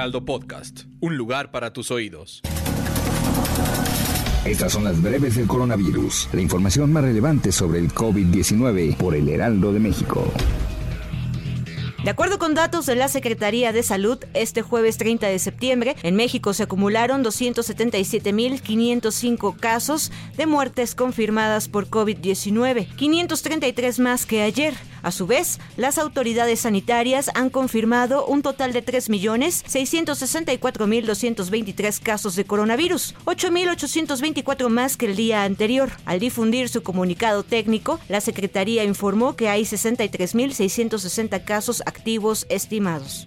Heraldo Podcast, un lugar para tus oídos. Estas son las breves del coronavirus, la información más relevante sobre el COVID-19 por el Heraldo de México. De acuerdo con datos de la Secretaría de Salud, este jueves 30 de septiembre, en México se acumularon 277.505 casos de muertes confirmadas por COVID-19, 533 más que ayer. A su vez, las autoridades sanitarias han confirmado un total de 3.664.223 casos de coronavirus, 8.824 más que el día anterior. Al difundir su comunicado técnico, la Secretaría informó que hay 63.660 casos activos estimados.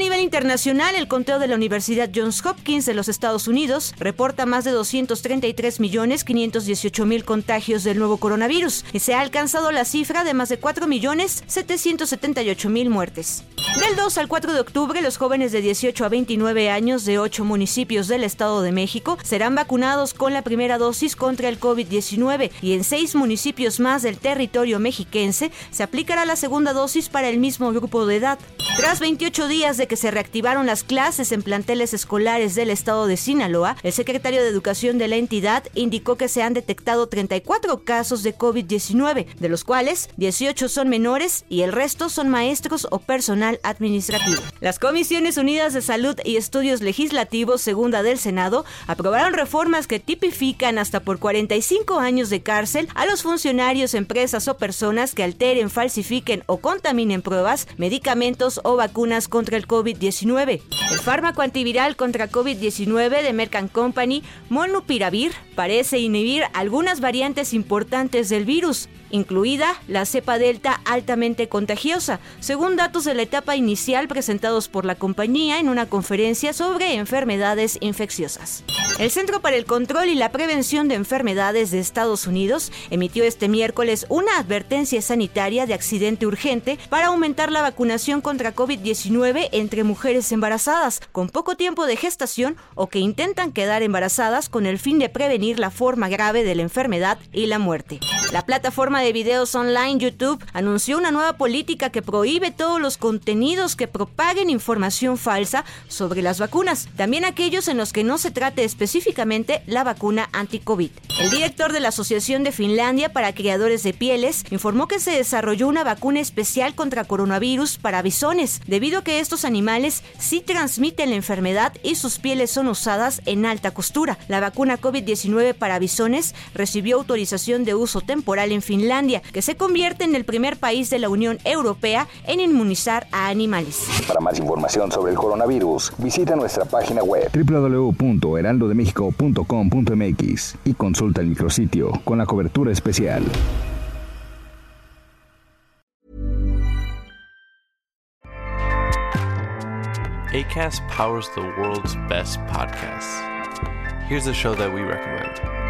Nivel internacional, el conteo de la Universidad Johns Hopkins de los Estados Unidos reporta más de 233.518.000 contagios del nuevo coronavirus y se ha alcanzado la cifra de más de 4 millones 778 mil muertes. Del 2 al 4 de octubre, los jóvenes de 18 a 29 años de 8 municipios del Estado de México serán vacunados con la primera dosis contra el COVID-19 y en 6 municipios más del territorio mexiquense se aplicará la segunda dosis para el mismo grupo de edad. Tras 28 días de que se reactivaron las clases en planteles escolares del estado de Sinaloa, el secretario de Educación de la entidad indicó que se han detectado 34 casos de COVID-19, de los cuales 18 son menores y el resto son maestros o personal administrativo. Las Comisiones Unidas de Salud y Estudios Legislativos Segunda del Senado aprobaron reformas que tipifican hasta por 45 años de cárcel a los funcionarios, empresas o personas que alteren, falsifiquen o contaminen pruebas, medicamentos o vacunas contra el COVID-19. El fármaco antiviral contra COVID-19 de Merck Company, Molnupiravir, parece inhibir algunas variantes importantes del virus, incluida la cepa delta altamente contagiosa, según datos de la etapa inicial presentados por la compañía en una conferencia sobre enfermedades infecciosas. El Centro para el Control y la Prevención de Enfermedades de Estados Unidos emitió este miércoles una advertencia sanitaria de accidente urgente para aumentar la vacunación contra COVID-19 entre mujeres embarazadas con poco tiempo de gestación o que intentan quedar embarazadas con el fin de prevenir la forma grave de la enfermedad y la muerte. La plataforma de videos online YouTube anunció una nueva política que prohíbe todos los contenidos que propaguen información falsa sobre las vacunas, también aquellos en los que no se trate específicamente la vacuna anti-COVID. El director de la Asociación de Finlandia para Criadores de Pieles informó que se desarrolló una vacuna especial contra coronavirus para bisones, debido a que estos animales sí transmiten la enfermedad y sus pieles son usadas en alta costura. La vacuna COVID-19 para bisones recibió autorización de uso temporal en Finlandia, que se convierte en el primer país de la Unión Europea en inmunizar a animales. Para más información sobre el coronavirus, visita nuestra página web www.heraldodemexico.com.mx y consulta el micrositio con la cobertura especial. ACAST powers the world's best podcasts. Here's a show that we recommend.